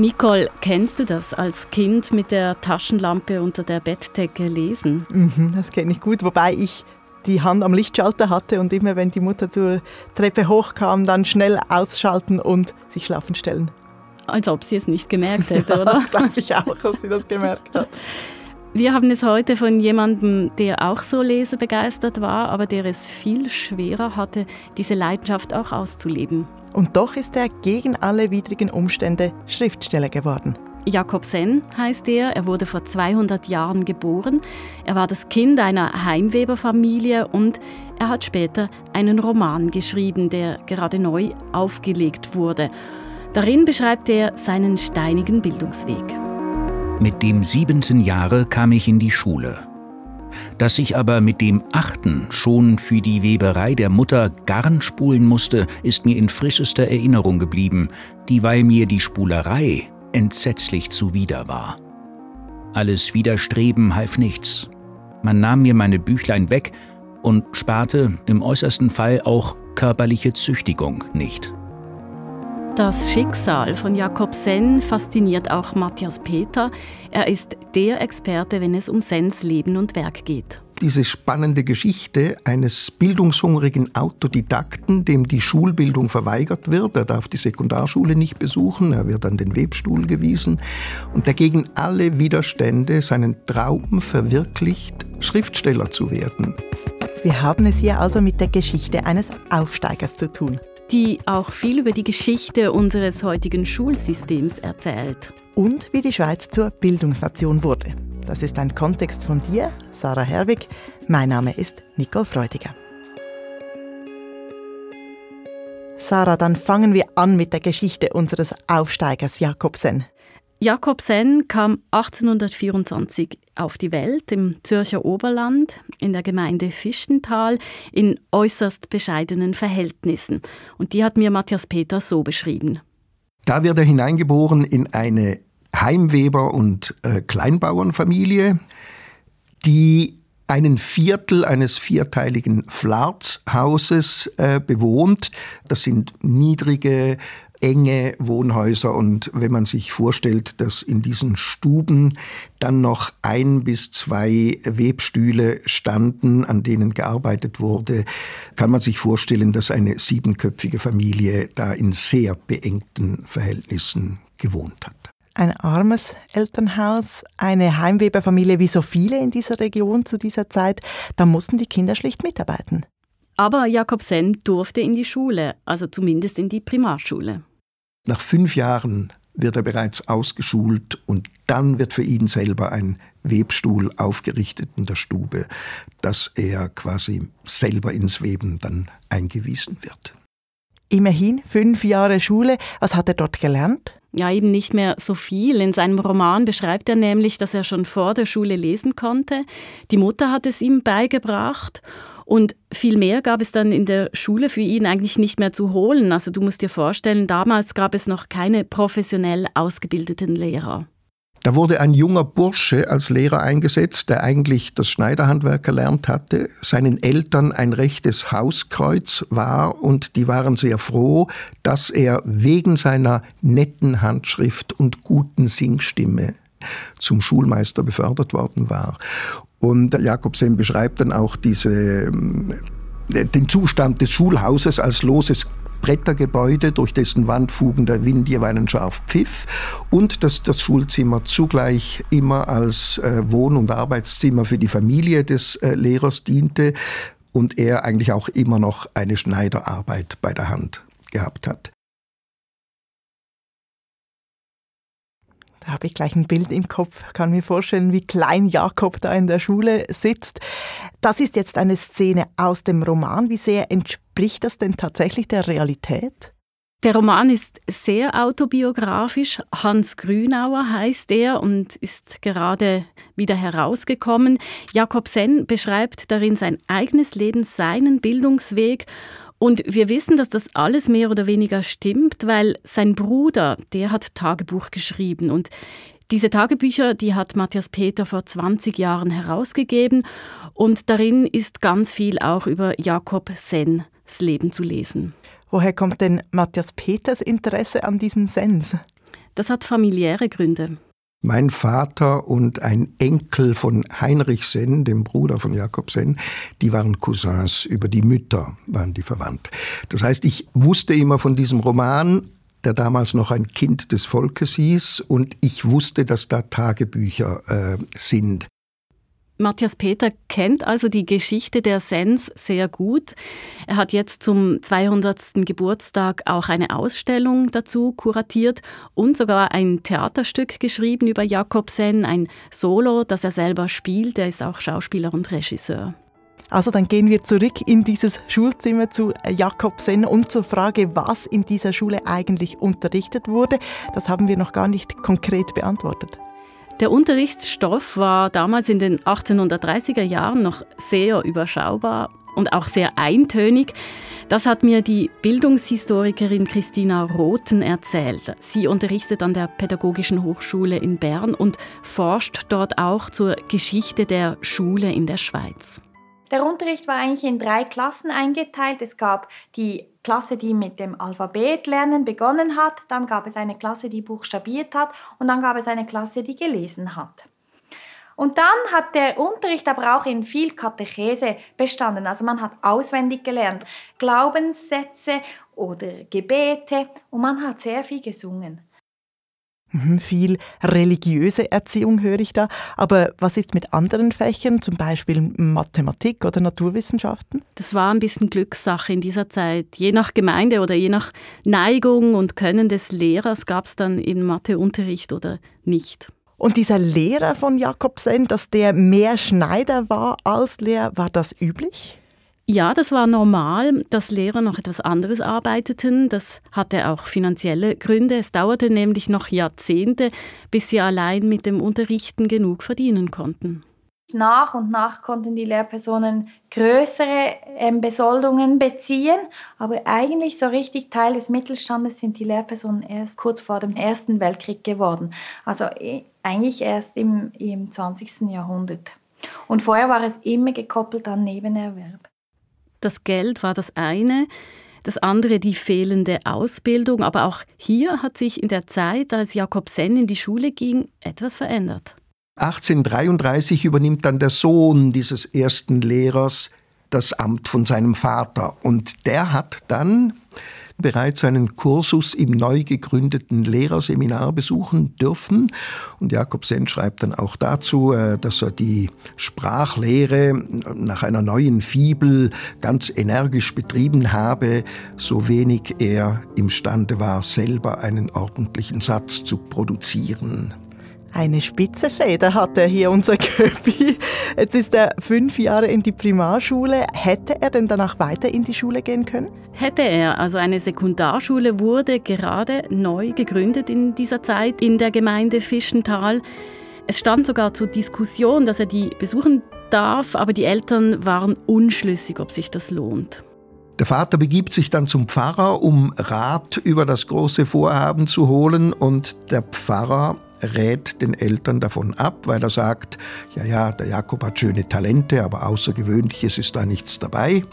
Nicole, kennst du das als Kind mit der Taschenlampe unter der Bettdecke lesen? Mhm, das kenne ich gut, wobei ich die Hand am Lichtschalter hatte und immer wenn die Mutter zur Treppe hochkam, dann schnell ausschalten und sich schlafen stellen. Als ob sie es nicht gemerkt hätte, ja, oder? Das glaube ich auch, dass sie das gemerkt hat. Wir haben es heute von jemandem, der auch so lesebegeistert war, aber der es viel schwerer hatte, diese Leidenschaft auch auszuleben. Und doch ist er gegen alle widrigen Umstände Schriftsteller geworden. Jakob Sen heißt er. Er wurde vor 200 Jahren geboren. Er war das Kind einer Heimweberfamilie und er hat später einen Roman geschrieben, der gerade neu aufgelegt wurde. Darin beschreibt er seinen steinigen Bildungsweg. Mit dem siebenten Jahre kam ich in die Schule. Dass ich aber mit dem achten schon für die Weberei der Mutter Garn spulen musste, ist mir in frischester Erinnerung geblieben, dieweil mir die Spulerei entsetzlich zuwider war. Alles Widerstreben half nichts. Man nahm mir meine Büchlein weg und sparte im äußersten Fall auch körperliche Züchtigung nicht. Das Schicksal von Jakob Senn fasziniert auch Matthias Peter. Er ist der Experte, wenn es um Senns Leben und Werk geht. Diese spannende Geschichte eines bildungshungrigen Autodidakten, dem die Schulbildung verweigert wird. Er darf die Sekundarschule nicht besuchen, er wird an den Webstuhl gewiesen und dagegen alle Widerstände seinen Traum verwirklicht, Schriftsteller zu werden. Wir haben es hier also mit der Geschichte eines Aufsteigers zu tun die auch viel über die Geschichte unseres heutigen Schulsystems erzählt. Und wie die Schweiz zur Bildungsnation wurde. Das ist ein Kontext von dir, Sarah Herwig. Mein Name ist Nicole Freudiger. Sarah, dann fangen wir an mit der Geschichte unseres Aufsteigers Jakobsen. Jakobsen kam 1824 auf die Welt im Zürcher Oberland in der Gemeinde Fischental in äußerst bescheidenen Verhältnissen. Und die hat mir Matthias Peter so beschrieben. Da wird er hineingeboren in eine Heimweber- und äh, Kleinbauernfamilie, die einen Viertel eines vierteiligen Flarzhauses äh, bewohnt. Das sind niedrige enge Wohnhäuser und wenn man sich vorstellt, dass in diesen Stuben dann noch ein bis zwei Webstühle standen, an denen gearbeitet wurde, kann man sich vorstellen, dass eine siebenköpfige Familie da in sehr beengten Verhältnissen gewohnt hat. Ein armes Elternhaus, eine Heimweberfamilie wie so viele in dieser Region zu dieser Zeit, da mussten die Kinder schlicht mitarbeiten. Aber Jakob Sen durfte in die Schule, also zumindest in die Primarschule. Nach fünf Jahren wird er bereits ausgeschult und dann wird für ihn selber ein Webstuhl aufgerichtet in der Stube, dass er quasi selber ins Weben dann eingewiesen wird. Immerhin fünf Jahre Schule. Was hat er dort gelernt? Ja, eben nicht mehr so viel. In seinem Roman beschreibt er nämlich, dass er schon vor der Schule lesen konnte. Die Mutter hat es ihm beigebracht und viel mehr gab es dann in der Schule für ihn eigentlich nicht mehr zu holen. Also du musst dir vorstellen, damals gab es noch keine professionell ausgebildeten Lehrer. Da wurde ein junger Bursche als Lehrer eingesetzt, der eigentlich das Schneiderhandwerk erlernt hatte, seinen Eltern ein rechtes Hauskreuz war und die waren sehr froh, dass er wegen seiner netten Handschrift und guten Singstimme zum Schulmeister befördert worden war. Und Jakobsen beschreibt dann auch diese, ähm, den Zustand des Schulhauses als loses Brettergebäude, durch dessen Wandfugen der Wind jeweils scharf pfiff und dass das Schulzimmer zugleich immer als äh, Wohn- und Arbeitszimmer für die Familie des äh, Lehrers diente und er eigentlich auch immer noch eine Schneiderarbeit bei der Hand gehabt hat. Da habe ich gleich ein Bild im Kopf, kann mir vorstellen, wie klein Jakob da in der Schule sitzt. Das ist jetzt eine Szene aus dem Roman. Wie sehr entspricht das denn tatsächlich der Realität? Der Roman ist sehr autobiografisch. Hans Grünauer heißt er und ist gerade wieder herausgekommen. Jakob Senn beschreibt darin sein eigenes Leben, seinen Bildungsweg und wir wissen, dass das alles mehr oder weniger stimmt, weil sein Bruder, der hat Tagebuch geschrieben und diese Tagebücher, die hat Matthias Peter vor 20 Jahren herausgegeben und darin ist ganz viel auch über Jakob Senns Leben zu lesen. Woher kommt denn Matthias Peters Interesse an diesem Sens? Das hat familiäre Gründe. Mein Vater und ein Enkel von Heinrich Senn, dem Bruder von Jakob Senn, die waren Cousins, über die Mütter waren die verwandt. Das heißt, ich wusste immer von diesem Roman, der damals noch ein Kind des Volkes hieß, und ich wusste, dass da Tagebücher äh, sind. Matthias Peter kennt also die Geschichte der Sens sehr gut. Er hat jetzt zum 200. Geburtstag auch eine Ausstellung dazu kuratiert und sogar ein Theaterstück geschrieben über Jakob Sen, ein Solo, das er selber spielt. Er ist auch Schauspieler und Regisseur. Also dann gehen wir zurück in dieses Schulzimmer zu Jakob Sen und zur Frage, was in dieser Schule eigentlich unterrichtet wurde. Das haben wir noch gar nicht konkret beantwortet. Der Unterrichtsstoff war damals in den 1830er Jahren noch sehr überschaubar und auch sehr eintönig. Das hat mir die Bildungshistorikerin Christina Rothen erzählt. Sie unterrichtet an der Pädagogischen Hochschule in Bern und forscht dort auch zur Geschichte der Schule in der Schweiz. Der Unterricht war eigentlich in drei Klassen eingeteilt. Es gab die Klasse, die mit dem Alphabetlernen begonnen hat, dann gab es eine Klasse, die buchstabiert hat und dann gab es eine Klasse, die gelesen hat. Und dann hat der Unterricht aber auch in viel Katechese bestanden. Also man hat auswendig gelernt, Glaubenssätze oder Gebete und man hat sehr viel gesungen. Mhm, viel religiöse Erziehung höre ich da. Aber was ist mit anderen Fächern, zum Beispiel Mathematik oder Naturwissenschaften? Das war ein bisschen Glückssache in dieser Zeit. Je nach Gemeinde oder je nach Neigung und Können des Lehrers gab es dann in Matheunterricht oder nicht. Und dieser Lehrer von Jakobsen, dass der mehr Schneider war als Lehrer, war das üblich? Ja, das war normal, dass Lehrer noch etwas anderes arbeiteten. Das hatte auch finanzielle Gründe. Es dauerte nämlich noch Jahrzehnte, bis sie allein mit dem Unterrichten genug verdienen konnten. Nach und nach konnten die Lehrpersonen größere ähm, Besoldungen beziehen, aber eigentlich so richtig Teil des Mittelstandes sind die Lehrpersonen erst kurz vor dem Ersten Weltkrieg geworden. Also äh, eigentlich erst im, im 20. Jahrhundert. Und vorher war es immer gekoppelt an Nebenerwerb. Das Geld war das eine, das andere die fehlende Ausbildung, aber auch hier hat sich in der Zeit, als Jakob Sen in die Schule ging, etwas verändert. 1833 übernimmt dann der Sohn dieses ersten Lehrers das Amt von seinem Vater und der hat dann bereits einen Kursus im neu gegründeten Lehrerseminar besuchen dürfen. Und Jakob Sen schreibt dann auch dazu, äh, dass er die Sprachlehre nach einer neuen Fibel ganz energisch betrieben habe, so wenig er imstande war, selber einen ordentlichen Satz zu produzieren. Eine spitze Feder hat er hier, unser Köpi. Jetzt ist er fünf Jahre in die Primarschule. Hätte er denn danach weiter in die Schule gehen können? Hätte er. Also eine Sekundarschule wurde gerade neu gegründet in dieser Zeit in der Gemeinde Fischental. Es stand sogar zur Diskussion, dass er die besuchen darf, aber die Eltern waren unschlüssig, ob sich das lohnt. Der Vater begibt sich dann zum Pfarrer, um Rat über das große Vorhaben zu holen und der Pfarrer rät den Eltern davon ab, weil er sagt, ja, ja, der Jakob hat schöne Talente, aber Außergewöhnliches ist da nichts dabei.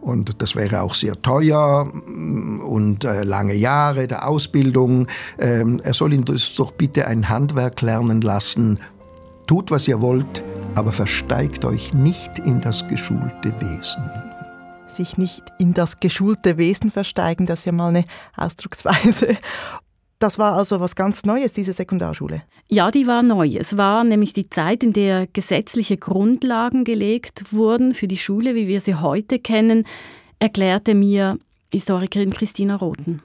Und das wäre auch sehr teuer und äh, lange Jahre der Ausbildung. Ähm, er soll ihn doch bitte ein Handwerk lernen lassen. Tut, was ihr wollt, aber versteigt euch nicht in das geschulte Wesen sich nicht in das geschulte Wesen versteigen, das ist ja mal eine Ausdrucksweise. Das war also was ganz Neues, diese Sekundarschule. Ja, die war neu. Es war nämlich die Zeit, in der gesetzliche Grundlagen gelegt wurden für die Schule, wie wir sie heute kennen, erklärte mir Historikerin Christina Rothen.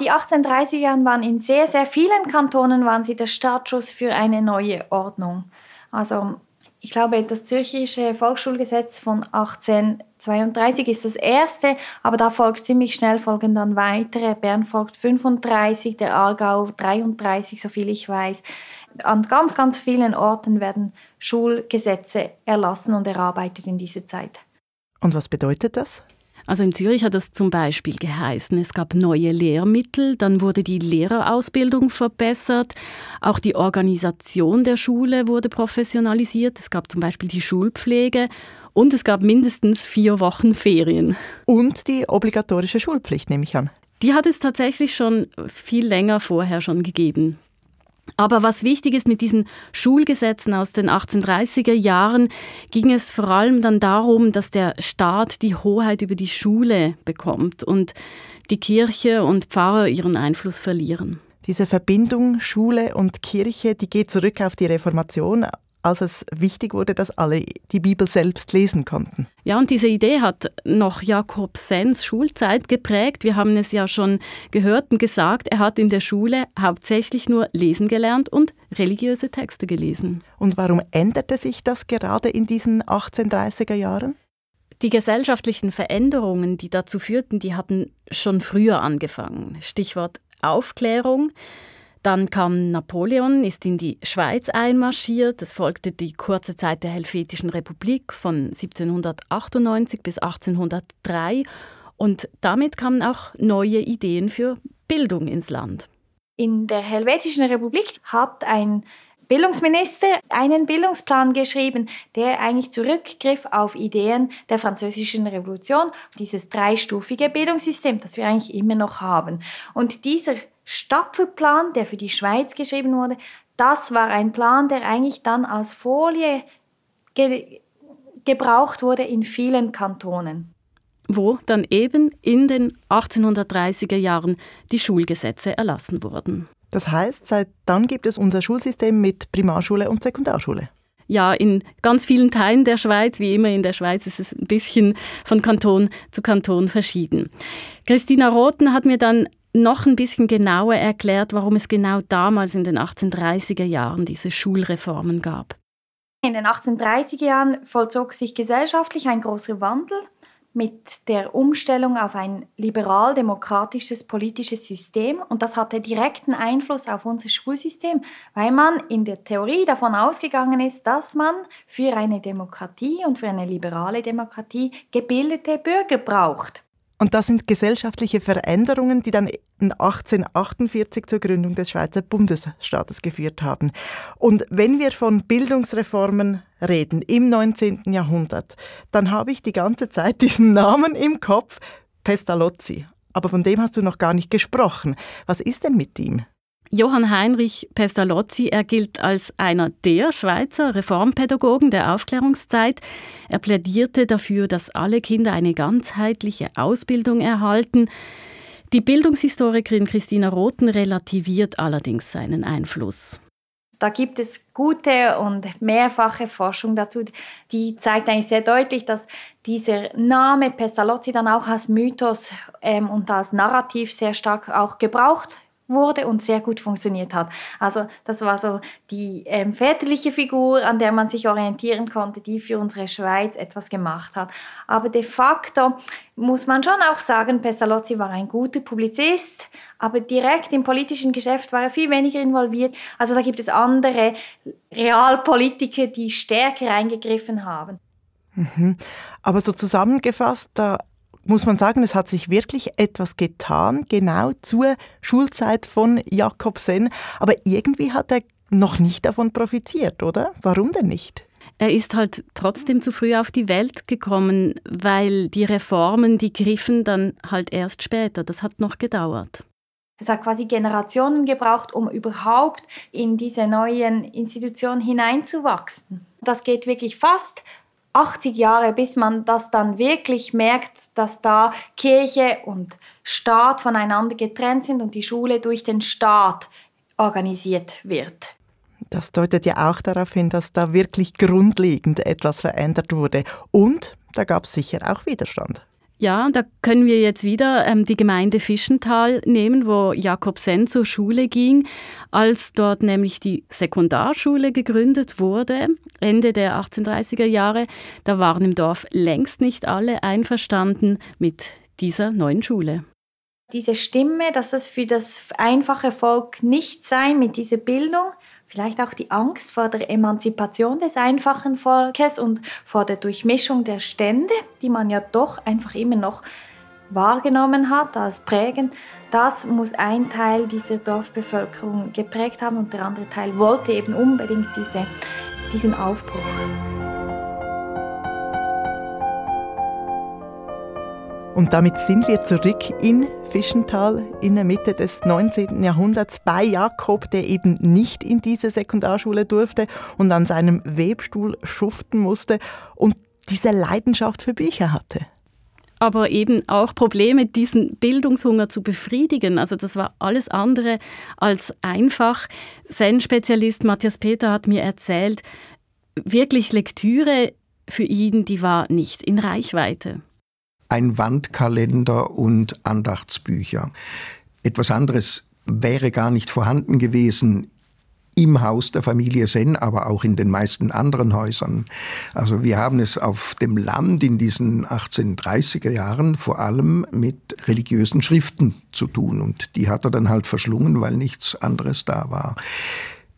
Die 1830er Jahren waren in sehr, sehr vielen Kantonen waren sie der Startschuss für eine neue Ordnung. Also ich glaube, das Zürchische Volksschulgesetz von 1832 ist das erste, aber da folgt ziemlich schnell folgen dann weitere. Bern folgt 35, der Aargau 33, soviel ich weiß. An ganz, ganz vielen Orten werden Schulgesetze erlassen und erarbeitet in dieser Zeit. Und was bedeutet das? Also in Zürich hat das zum Beispiel geheißen, es gab neue Lehrmittel, dann wurde die Lehrerausbildung verbessert, auch die Organisation der Schule wurde professionalisiert, es gab zum Beispiel die Schulpflege und es gab mindestens vier Wochen Ferien. Und die obligatorische Schulpflicht, nehme ich an. Die hat es tatsächlich schon viel länger vorher schon gegeben. Aber was wichtig ist mit diesen Schulgesetzen aus den 1830er Jahren, ging es vor allem dann darum, dass der Staat die Hoheit über die Schule bekommt und die Kirche und Pfarrer ihren Einfluss verlieren. Diese Verbindung Schule und Kirche, die geht zurück auf die Reformation, als es wichtig wurde, dass alle die Bibel selbst lesen konnten. Ja, und diese Idee hat noch Jakob Sens Schulzeit geprägt. Wir haben es ja schon gehört und gesagt, er hat in der Schule hauptsächlich nur lesen gelernt und religiöse Texte gelesen. Und warum änderte sich das gerade in diesen 1830er Jahren? Die gesellschaftlichen Veränderungen, die dazu führten, die hatten schon früher angefangen. Stichwort Aufklärung. Dann kam Napoleon, ist in die Schweiz einmarschiert. Es folgte die kurze Zeit der Helvetischen Republik von 1798 bis 1803. Und damit kamen auch neue Ideen für Bildung ins Land. In der Helvetischen Republik hat ein Bildungsminister einen Bildungsplan geschrieben, der eigentlich zurückgriff auf Ideen der französischen Revolution, dieses dreistufige Bildungssystem, das wir eigentlich immer noch haben. Und dieser Stapfelplan, der für die Schweiz geschrieben wurde, das war ein Plan, der eigentlich dann als Folie ge gebraucht wurde in vielen Kantonen. Wo dann eben in den 1830er Jahren die Schulgesetze erlassen wurden. Das heißt, seit dann gibt es unser Schulsystem mit Primarschule und Sekundarschule. Ja, in ganz vielen Teilen der Schweiz, wie immer in der Schweiz, ist es ein bisschen von Kanton zu Kanton verschieden. Christina Rothen hat mir dann noch ein bisschen genauer erklärt, warum es genau damals in den 1830er Jahren diese Schulreformen gab. In den 1830er Jahren vollzog sich gesellschaftlich ein großer Wandel mit der Umstellung auf ein liberal-demokratisches politisches System und das hatte direkten Einfluss auf unser Schulsystem, weil man in der Theorie davon ausgegangen ist, dass man für eine Demokratie und für eine liberale Demokratie gebildete Bürger braucht. Und das sind gesellschaftliche Veränderungen, die dann in 1848 zur Gründung des Schweizer Bundesstaates geführt haben. Und wenn wir von Bildungsreformen reden im 19. Jahrhundert, dann habe ich die ganze Zeit diesen Namen im Kopf, Pestalozzi. Aber von dem hast du noch gar nicht gesprochen. Was ist denn mit ihm? Johann Heinrich Pestalozzi, er gilt als einer der Schweizer Reformpädagogen der Aufklärungszeit. Er plädierte dafür, dass alle Kinder eine ganzheitliche Ausbildung erhalten. Die Bildungshistorikerin Christina Rothen relativiert allerdings seinen Einfluss. Da gibt es gute und mehrfache Forschung dazu, die zeigt eigentlich sehr deutlich, dass dieser Name Pestalozzi dann auch als Mythos ähm, und als Narrativ sehr stark auch gebraucht wurde und sehr gut funktioniert hat. Also das war so die ähm, väterliche Figur, an der man sich orientieren konnte, die für unsere Schweiz etwas gemacht hat. Aber de facto muss man schon auch sagen, Pestalozzi war ein guter Publizist, aber direkt im politischen Geschäft war er viel weniger involviert. Also da gibt es andere Realpolitiker, die stärker eingegriffen haben. Mhm. Aber so zusammengefasst, da muss man sagen, es hat sich wirklich etwas getan, genau zur Schulzeit von Jakobsen. Aber irgendwie hat er noch nicht davon profitiert, oder? Warum denn nicht? Er ist halt trotzdem zu früh auf die Welt gekommen, weil die Reformen, die griffen dann halt erst später. Das hat noch gedauert. Es hat quasi Generationen gebraucht, um überhaupt in diese neuen Institutionen hineinzuwachsen. Das geht wirklich fast 80 Jahre, bis man das dann wirklich merkt, dass da Kirche und Staat voneinander getrennt sind und die Schule durch den Staat organisiert wird. Das deutet ja auch darauf hin, dass da wirklich grundlegend etwas verändert wurde. Und da gab es sicher auch Widerstand. Ja, da können wir jetzt wieder ähm, die Gemeinde Fischental nehmen, wo Jakob Sen zur Schule ging, als dort nämlich die Sekundarschule gegründet wurde, Ende der 1830er Jahre. Da waren im Dorf längst nicht alle einverstanden mit dieser neuen Schule. Diese Stimme, dass es für das einfache Volk nicht sei mit dieser Bildung, vielleicht auch die Angst vor der Emanzipation des einfachen Volkes und vor der Durchmischung der Stände, die man ja doch einfach immer noch wahrgenommen hat als prägend, das muss ein Teil dieser Dorfbevölkerung geprägt haben und der andere Teil wollte eben unbedingt diese, diesen Aufbruch. Und damit sind wir zurück in Fischental in der Mitte des 19. Jahrhunderts bei Jakob, der eben nicht in diese Sekundarschule durfte und an seinem Webstuhl schuften musste und diese Leidenschaft für Bücher hatte aber eben auch Probleme, diesen Bildungshunger zu befriedigen. Also das war alles andere als einfach. Zen-Spezialist Matthias Peter hat mir erzählt, wirklich Lektüre für ihn, die war nicht in Reichweite ein Wandkalender und Andachtsbücher. Etwas anderes wäre gar nicht vorhanden gewesen im Haus der Familie Sen, aber auch in den meisten anderen Häusern. Also wir haben es auf dem Land in diesen 1830er Jahren vor allem mit religiösen Schriften zu tun und die hat er dann halt verschlungen, weil nichts anderes da war.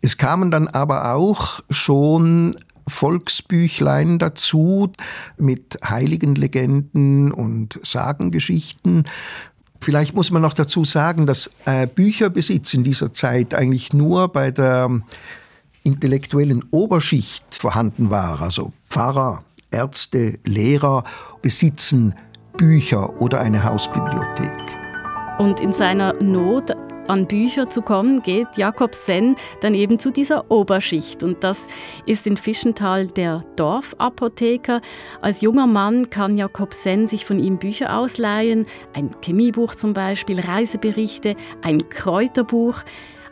Es kamen dann aber auch schon Volksbüchlein dazu mit Heiligenlegenden und Sagengeschichten. Vielleicht muss man noch dazu sagen, dass äh, Bücherbesitz in dieser Zeit eigentlich nur bei der intellektuellen Oberschicht vorhanden war. Also Pfarrer, Ärzte, Lehrer besitzen Bücher oder eine Hausbibliothek. Und in seiner Not an Bücher zu kommen, geht Jakob Senn dann eben zu dieser Oberschicht. Und das ist in Fischenthal der Dorfapotheker. Als junger Mann kann Jakob Senn sich von ihm Bücher ausleihen. Ein Chemiebuch zum Beispiel, Reiseberichte, ein Kräuterbuch.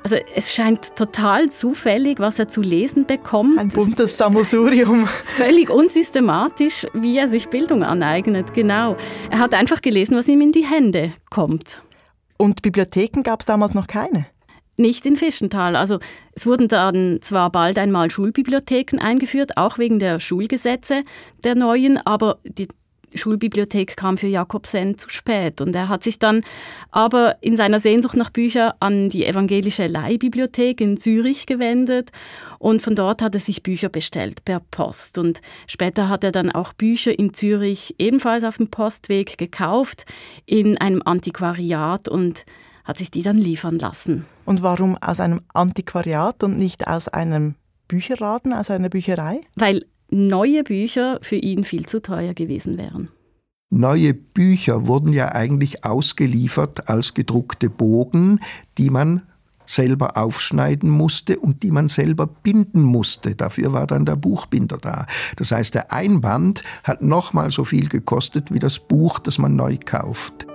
Also es scheint total zufällig, was er zu lesen bekommt. Ein buntes Sammelsurium. Völlig unsystematisch, wie er sich Bildung aneignet, genau. Er hat einfach gelesen, was ihm in die Hände kommt. Und Bibliotheken gab es damals noch keine? Nicht in Fischenthal. Also es wurden dann zwar bald einmal Schulbibliotheken eingeführt, auch wegen der Schulgesetze der neuen, aber die Schulbibliothek kam für Jakob Senn zu spät und er hat sich dann aber in seiner Sehnsucht nach Büchern an die evangelische Leihbibliothek in Zürich gewendet und von dort hat er sich Bücher bestellt per Post und später hat er dann auch Bücher in Zürich ebenfalls auf dem Postweg gekauft in einem Antiquariat und hat sich die dann liefern lassen. Und warum aus einem Antiquariat und nicht aus einem Bücherladen, aus einer Bücherei? Weil neue Bücher für ihn viel zu teuer gewesen wären. Neue Bücher wurden ja eigentlich ausgeliefert als gedruckte Bogen, die man selber aufschneiden musste und die man selber binden musste. Dafür war dann der Buchbinder da. Das heißt, der Einband hat nochmal so viel gekostet wie das Buch, das man neu kauft.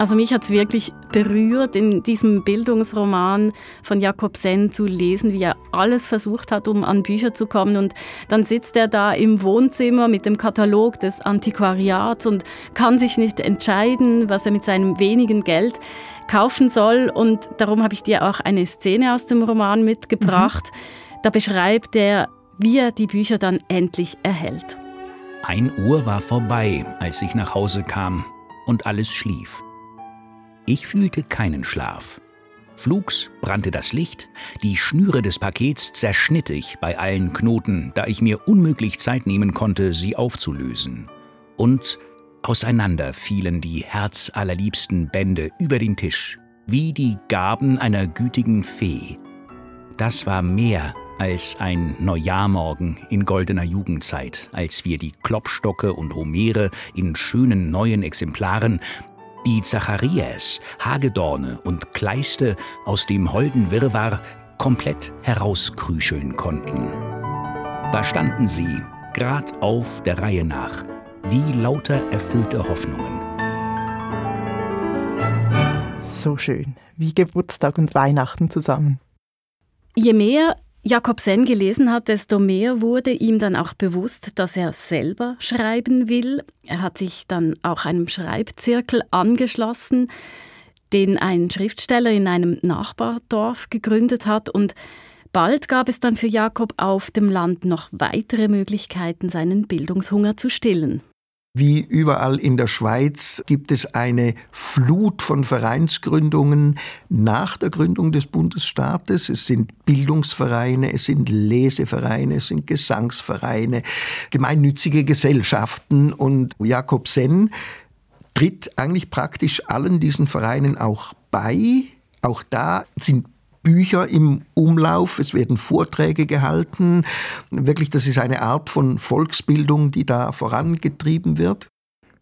Also mich hat es wirklich berührt, in diesem Bildungsroman von Jakob Senn zu lesen, wie er alles versucht hat, um an Bücher zu kommen. Und dann sitzt er da im Wohnzimmer mit dem Katalog des Antiquariats und kann sich nicht entscheiden, was er mit seinem wenigen Geld kaufen soll. Und darum habe ich dir auch eine Szene aus dem Roman mitgebracht. Mhm. Da beschreibt er, wie er die Bücher dann endlich erhält. Ein Uhr war vorbei, als ich nach Hause kam und alles schlief. Ich fühlte keinen Schlaf. Flugs brannte das Licht, die Schnüre des Pakets zerschnitt ich bei allen Knoten, da ich mir unmöglich Zeit nehmen konnte, sie aufzulösen. Und auseinander fielen die herzallerliebsten Bände über den Tisch, wie die Gaben einer gütigen Fee. Das war mehr als ein Neujahrmorgen in goldener Jugendzeit, als wir die Klopstocke und Homere in schönen neuen Exemplaren die Zacharias, Hagedorne und Kleiste aus dem holden Wirrwarr komplett herauskrüscheln konnten. Da standen sie, grad auf der Reihe nach, wie lauter erfüllte Hoffnungen. So schön, wie Geburtstag und Weihnachten zusammen. Je mehr Jakob Sen gelesen hat, desto mehr wurde ihm dann auch bewusst, dass er selber schreiben will. Er hat sich dann auch einem Schreibzirkel angeschlossen, den ein Schriftsteller in einem Nachbardorf gegründet hat und Bald gab es dann für Jakob auf dem Land noch weitere Möglichkeiten, seinen Bildungshunger zu stillen. Wie überall in der Schweiz gibt es eine Flut von Vereinsgründungen nach der Gründung des Bundesstaates. Es sind Bildungsvereine, es sind Lesevereine, es sind Gesangsvereine, gemeinnützige Gesellschaften. Und Jakob Senn tritt eigentlich praktisch allen diesen Vereinen auch bei. Auch da sind Bücher im Umlauf, es werden Vorträge gehalten. Wirklich, das ist eine Art von Volksbildung, die da vorangetrieben wird.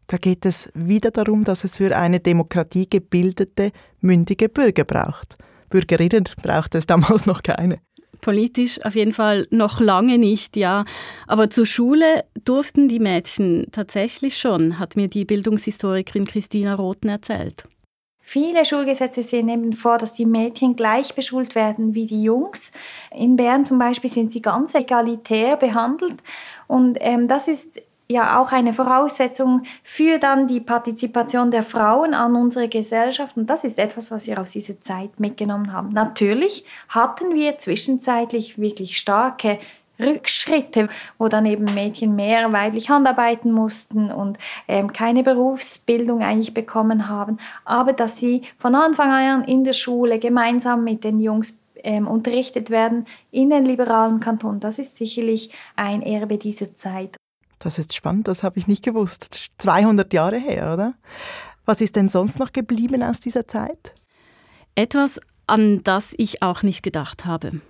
Da geht es wieder darum, dass es für eine Demokratie gebildete, mündige Bürger braucht. Bürgerinnen braucht es damals noch keine. Politisch auf jeden Fall noch lange nicht, ja. Aber zur Schule durften die Mädchen tatsächlich schon, hat mir die Bildungshistorikerin Christina Rothen erzählt. Viele Schulgesetze sehen eben vor, dass die Mädchen gleich beschult werden wie die Jungs. In Bern zum Beispiel sind sie ganz egalitär behandelt. Und ähm, das ist ja auch eine Voraussetzung für dann die Partizipation der Frauen an unserer Gesellschaft. Und das ist etwas, was wir aus dieser Zeit mitgenommen haben. Natürlich hatten wir zwischenzeitlich wirklich starke Rückschritte, wo dann eben Mädchen mehr weiblich handarbeiten mussten und ähm, keine Berufsbildung eigentlich bekommen haben, aber dass sie von Anfang an in der Schule gemeinsam mit den Jungs ähm, unterrichtet werden in den liberalen Kantonen, das ist sicherlich ein Erbe dieser Zeit. Das ist spannend, das habe ich nicht gewusst. 200 Jahre her, oder? Was ist denn sonst noch geblieben aus dieser Zeit? Etwas, an das ich auch nicht gedacht habe.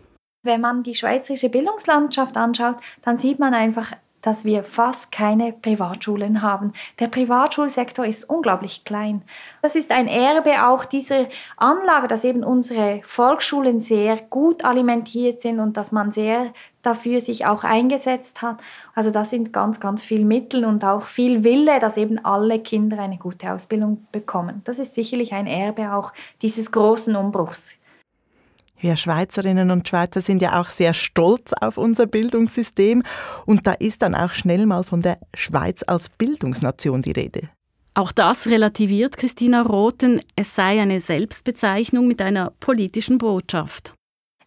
Wenn man die schweizerische Bildungslandschaft anschaut, dann sieht man einfach, dass wir fast keine Privatschulen haben. Der Privatschulsektor ist unglaublich klein. Das ist ein Erbe auch dieser Anlage, dass eben unsere Volksschulen sehr gut alimentiert sind und dass man sehr dafür sich auch eingesetzt hat. Also das sind ganz, ganz viel Mittel und auch viel Wille, dass eben alle Kinder eine gute Ausbildung bekommen. Das ist sicherlich ein Erbe auch dieses großen Umbruchs. Wir Schweizerinnen und Schweizer sind ja auch sehr stolz auf unser Bildungssystem und da ist dann auch schnell mal von der Schweiz als Bildungsnation die Rede. Auch das relativiert Christina Rothen, es sei eine Selbstbezeichnung mit einer politischen Botschaft.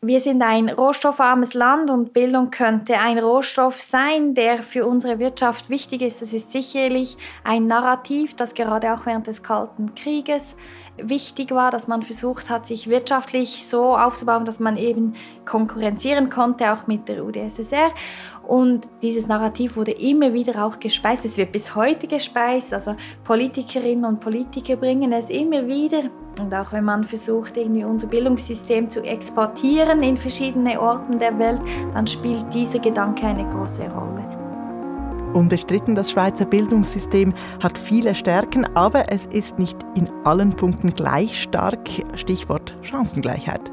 Wir sind ein rohstoffarmes Land und Bildung könnte ein Rohstoff sein, der für unsere Wirtschaft wichtig ist. Das ist sicherlich ein Narrativ, das gerade auch während des Kalten Krieges wichtig war, dass man versucht hat, sich wirtschaftlich so aufzubauen, dass man eben konkurrenzieren konnte, auch mit der UdSSR. Und dieses Narrativ wurde immer wieder auch gespeist. Es wird bis heute gespeist. Also Politikerinnen und Politiker bringen es immer wieder. Und auch wenn man versucht, irgendwie unser Bildungssystem zu exportieren in verschiedene Orten der Welt, dann spielt dieser Gedanke eine große Rolle. Unbestritten, das Schweizer Bildungssystem hat viele Stärken, aber es ist nicht in allen Punkten gleich stark. Stichwort Chancengleichheit.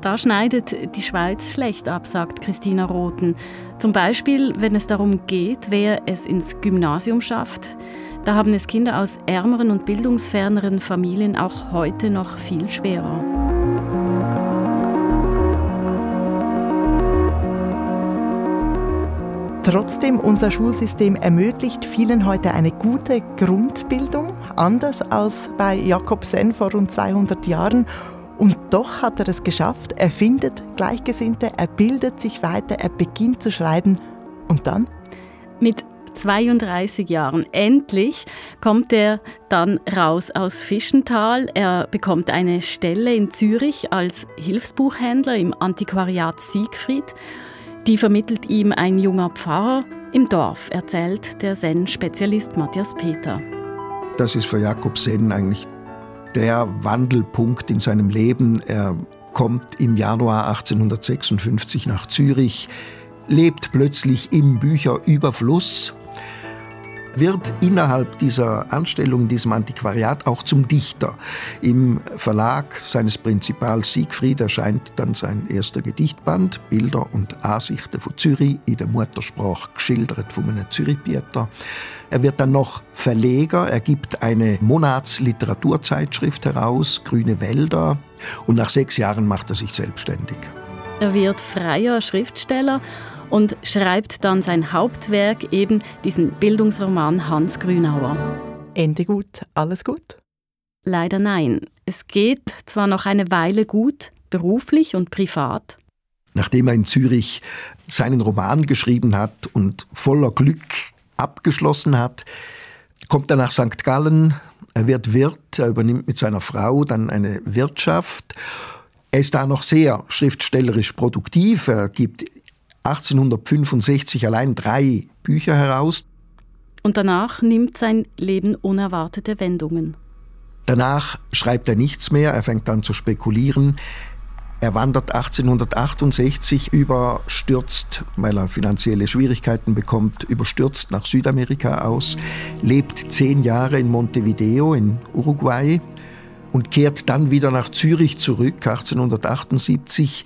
Da schneidet die Schweiz schlecht ab, sagt Christina Rothen. Zum Beispiel, wenn es darum geht, wer es ins Gymnasium schafft. Da haben es Kinder aus ärmeren und bildungsferneren Familien auch heute noch viel schwerer. Trotzdem, unser Schulsystem ermöglicht vielen heute eine gute Grundbildung, anders als bei Jakob Senn vor rund 200 Jahren. Und doch hat er es geschafft. Er findet Gleichgesinnte, er bildet sich weiter, er beginnt zu schreiben. Und dann? Mit 32 Jahren. Endlich kommt er dann raus aus Fischental. Er bekommt eine Stelle in Zürich als Hilfsbuchhändler im Antiquariat Siegfried. Die vermittelt ihm ein junger Pfarrer im Dorf, erzählt der Zen-Spezialist Matthias Peter. Das ist für Jakob Sen eigentlich der Wandelpunkt in seinem Leben. Er kommt im Januar 1856 nach Zürich, lebt plötzlich im Bücherüberfluss wird innerhalb dieser Anstellung diesem Antiquariat auch zum Dichter. Im Verlag seines Prinzipals Siegfried erscheint dann sein erster Gedichtband, Bilder und Ansichten von Zürich, in der Muttersprache geschildert von einem Zürich-Pieter. Er wird dann noch Verleger, er gibt eine Monatsliteraturzeitschrift heraus, Grüne Wälder, und nach sechs Jahren macht er sich selbstständig. Er wird freier Schriftsteller und schreibt dann sein Hauptwerk, eben diesen Bildungsroman Hans Grünauer. Ende gut, alles gut? Leider nein. Es geht zwar noch eine Weile gut, beruflich und privat. Nachdem er in Zürich seinen Roman geschrieben hat und voller Glück abgeschlossen hat, kommt er nach St. Gallen, er wird Wirt, er übernimmt mit seiner Frau dann eine Wirtschaft. Er ist da noch sehr schriftstellerisch produktiv, er gibt 1865 allein drei Bücher heraus. Und danach nimmt sein Leben unerwartete Wendungen. Danach schreibt er nichts mehr, er fängt an zu spekulieren. Er wandert 1868 überstürzt, weil er finanzielle Schwierigkeiten bekommt, überstürzt nach Südamerika aus, lebt zehn Jahre in Montevideo in Uruguay und kehrt dann wieder nach Zürich zurück, 1878.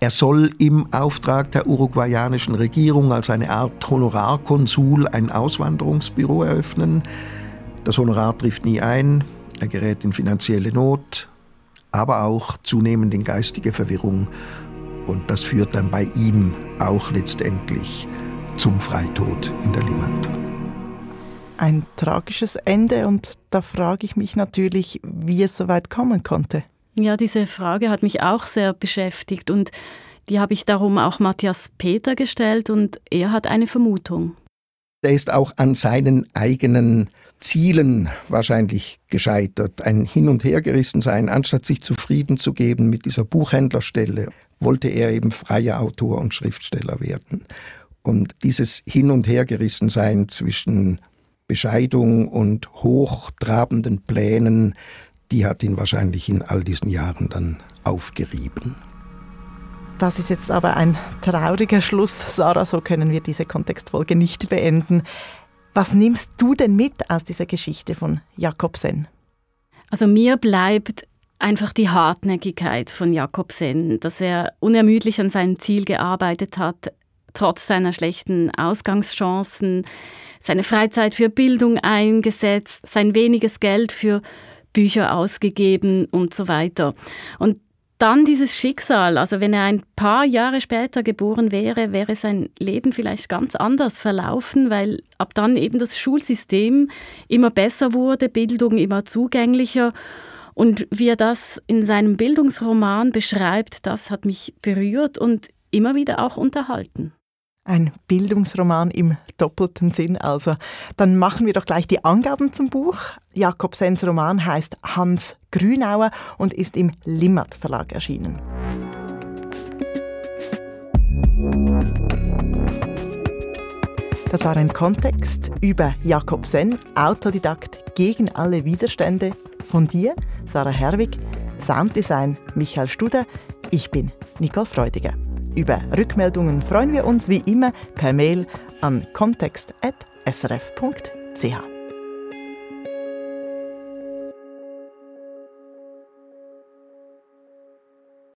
Er soll im Auftrag der uruguayanischen Regierung als eine Art Honorarkonsul ein Auswanderungsbüro eröffnen. Das Honorar trifft nie ein, er gerät in finanzielle Not, aber auch zunehmend in geistige Verwirrung. Und das führt dann bei ihm auch letztendlich zum Freitod in der Limmat. Ein tragisches Ende und da frage ich mich natürlich, wie es so weit kommen konnte. Ja, diese Frage hat mich auch sehr beschäftigt und die habe ich darum auch Matthias Peter gestellt und er hat eine Vermutung. Er ist auch an seinen eigenen Zielen wahrscheinlich gescheitert. Ein Hin- und Hergerissen sein, anstatt sich zufrieden zu geben mit dieser Buchhändlerstelle, wollte er eben freier Autor und Schriftsteller werden. Und dieses Hin- und Hergerissen sein zwischen Bescheidung und hochtrabenden Plänen, die hat ihn wahrscheinlich in all diesen Jahren dann aufgerieben. Das ist jetzt aber ein trauriger Schluss, Sarah, so können wir diese Kontextfolge nicht beenden. Was nimmst du denn mit aus dieser Geschichte von Jakobsen? Also mir bleibt einfach die Hartnäckigkeit von Jakobsen, dass er unermüdlich an seinem Ziel gearbeitet hat, trotz seiner schlechten Ausgangschancen, seine Freizeit für Bildung eingesetzt, sein weniges Geld für Bücher ausgegeben und so weiter. Und dann dieses Schicksal, also wenn er ein paar Jahre später geboren wäre, wäre sein Leben vielleicht ganz anders verlaufen, weil ab dann eben das Schulsystem immer besser wurde, Bildung immer zugänglicher. Und wie er das in seinem Bildungsroman beschreibt, das hat mich berührt und immer wieder auch unterhalten. Ein Bildungsroman im doppelten Sinn also. Dann machen wir doch gleich die Angaben zum Buch. Jakobsens Roman heißt Hans Grünauer und ist im Limmat Verlag erschienen. Das war ein Kontext über Jakobsen, Autodidakt gegen alle Widerstände von dir, Sarah Herwig, Sounddesign Michael Studer, ich bin Nicole Freudiger. Über Rückmeldungen freuen wir uns wie immer per Mail an kontext.srf.ch.